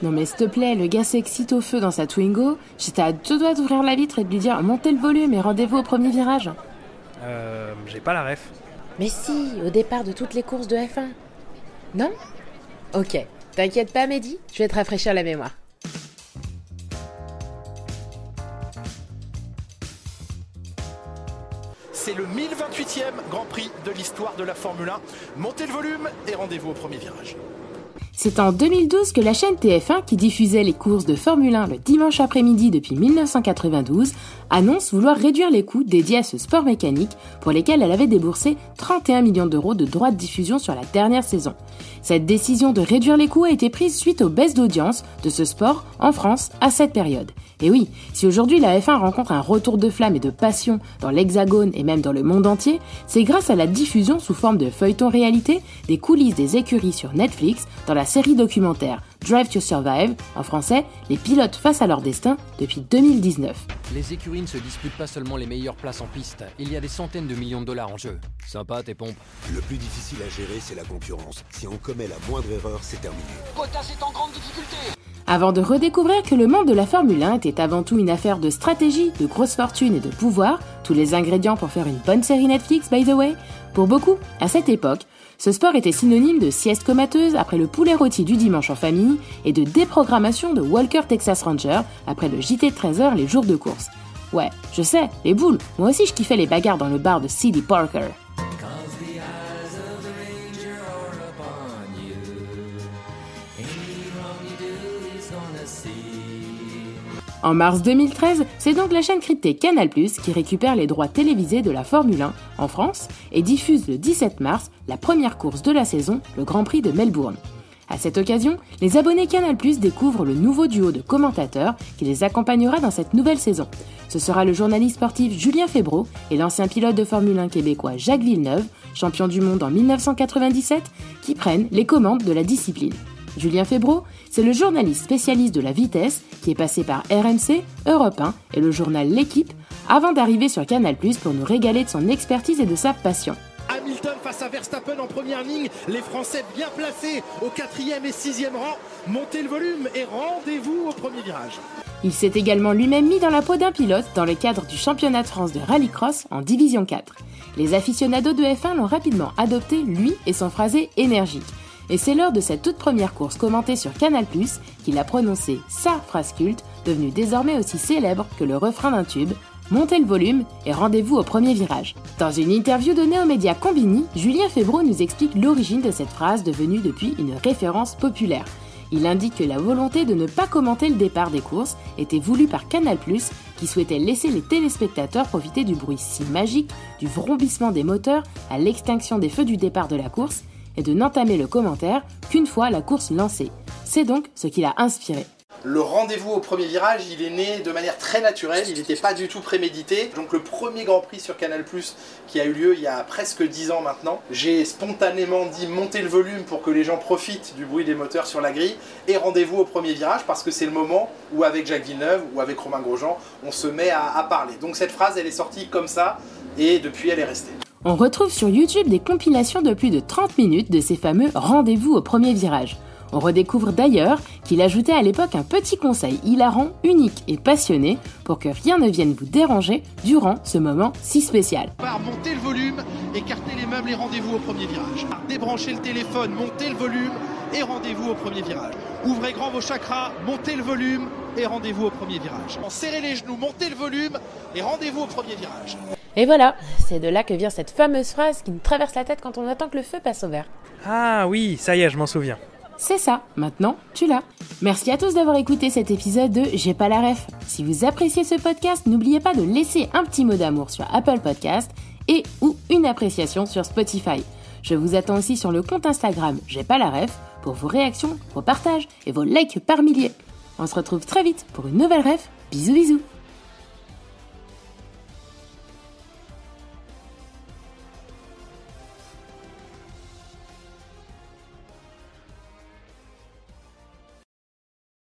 Non mais s'il te plaît, le gars s'excite au feu dans sa Twingo. J'étais à deux doigts d'ouvrir la vitre et de lui dire montez le volume et rendez-vous au premier virage. Euh, j'ai pas la ref. Mais si, au départ de toutes les courses de F1. Non? Ok, t'inquiète pas Mehdi, je vais te rafraîchir la mémoire. C'est le 1028e Grand Prix de l'histoire de la Formule 1. Montez le volume et rendez-vous au premier virage. C'est en 2012 que la chaîne TF1, qui diffusait les courses de Formule 1 le dimanche après-midi depuis 1992, annonce vouloir réduire les coûts dédiés à ce sport mécanique pour lesquels elle avait déboursé 31 millions d'euros de droits de diffusion sur la dernière saison. Cette décision de réduire les coûts a été prise suite aux baisses d'audience de ce sport en France à cette période. Et oui, si aujourd'hui la F1 rencontre un retour de flamme et de passion dans l'Hexagone et même dans le monde entier, c'est grâce à la diffusion sous forme de feuilleton réalité des coulisses des écuries sur Netflix dans la série documentaire Drive to Survive, en français, les pilotes face à leur destin depuis 2019. Les écuries ne se disputent pas seulement les meilleures places en piste, il y a des centaines de millions de dollars en jeu. Sympa tes pompes. Le plus difficile à gérer, c'est la concurrence. Si on commet la moindre erreur, c'est terminé. Bottas est en grande difficulté avant de redécouvrir que le monde de la Formule 1 était avant tout une affaire de stratégie, de grosse fortune et de pouvoir, tous les ingrédients pour faire une bonne série Netflix by the way, pour beaucoup, à cette époque, ce sport était synonyme de sieste comateuse après le poulet rôti du dimanche en famille et de déprogrammation de Walker Texas Ranger après le JT de 13h les jours de course. Ouais, je sais, les boules, moi aussi je kiffais les bagarres dans le bar de C.D. Parker. En mars 2013, c'est donc la chaîne cryptée Canal+, qui récupère les droits télévisés de la Formule 1 en France et diffuse le 17 mars la première course de la saison, le Grand Prix de Melbourne. À cette occasion, les abonnés Canal+ découvrent le nouveau duo de commentateurs qui les accompagnera dans cette nouvelle saison. Ce sera le journaliste sportif Julien Febro et l'ancien pilote de Formule 1 québécois Jacques Villeneuve, champion du monde en 1997, qui prennent les commandes de la discipline. Julien Febro, c'est le journaliste spécialiste de la vitesse qui est passé par RMC, Europe 1 et le journal L'équipe avant d'arriver sur Canal pour nous régaler de son expertise et de sa passion. Hamilton face à Verstappen en première ligne, les Français bien placés au quatrième et sixième rang. Montez le volume et rendez-vous au premier virage. Il s'est également lui-même mis dans la peau d'un pilote dans le cadre du championnat de France de rallycross en Division 4. Les aficionados de F1 l'ont rapidement adopté, lui et son phrasé énergique. Et c'est lors de cette toute première course commentée sur Canal+, qu'il a prononcé sa phrase culte, devenue désormais aussi célèbre que le refrain d'un tube, Montez le volume et rendez-vous au premier virage. Dans une interview donnée aux médias Combini, Julien Febro nous explique l'origine de cette phrase devenue depuis une référence populaire. Il indique que la volonté de ne pas commenter le départ des courses était voulue par Canal+, qui souhaitait laisser les téléspectateurs profiter du bruit si magique, du vrombissement des moteurs à l'extinction des feux du départ de la course, et de n'entamer le commentaire qu'une fois la course lancée. C'est donc ce qui l'a inspiré. Le rendez-vous au premier virage, il est né de manière très naturelle, il n'était pas du tout prémédité. Donc le premier Grand Prix sur Canal+, qui a eu lieu il y a presque 10 ans maintenant, j'ai spontanément dit monter le volume pour que les gens profitent du bruit des moteurs sur la grille et rendez-vous au premier virage parce que c'est le moment où avec Jacques Villeneuve ou avec Romain Grosjean, on se met à, à parler. Donc cette phrase, elle est sortie comme ça et depuis elle est restée. On retrouve sur YouTube des compilations de plus de 30 minutes de ces fameux rendez-vous au premier virage. On redécouvre d'ailleurs qu'il ajoutait à l'époque un petit conseil hilarant, unique et passionné pour que rien ne vienne vous déranger durant ce moment si spécial. Par monter le volume, écarter les meubles et rendez-vous au premier virage. Débranchez le téléphone, montez le volume et rendez-vous au premier virage. Ouvrez grand vos chakras, montez le volume et rendez-vous au premier virage. Serrez les genoux, montez le volume et rendez-vous au premier virage. Et voilà, c'est de là que vient cette fameuse phrase qui nous traverse la tête quand on attend que le feu passe au vert. Ah oui, ça y est, je m'en souviens. C'est ça, maintenant tu l'as. Merci à tous d'avoir écouté cet épisode de J'ai pas la ref. Si vous appréciez ce podcast, n'oubliez pas de laisser un petit mot d'amour sur Apple Podcast et ou une appréciation sur Spotify. Je vous attends aussi sur le compte Instagram J'ai pas la ref pour vos réactions, vos partages et vos likes par milliers. On se retrouve très vite pour une nouvelle ref. Bisous bisous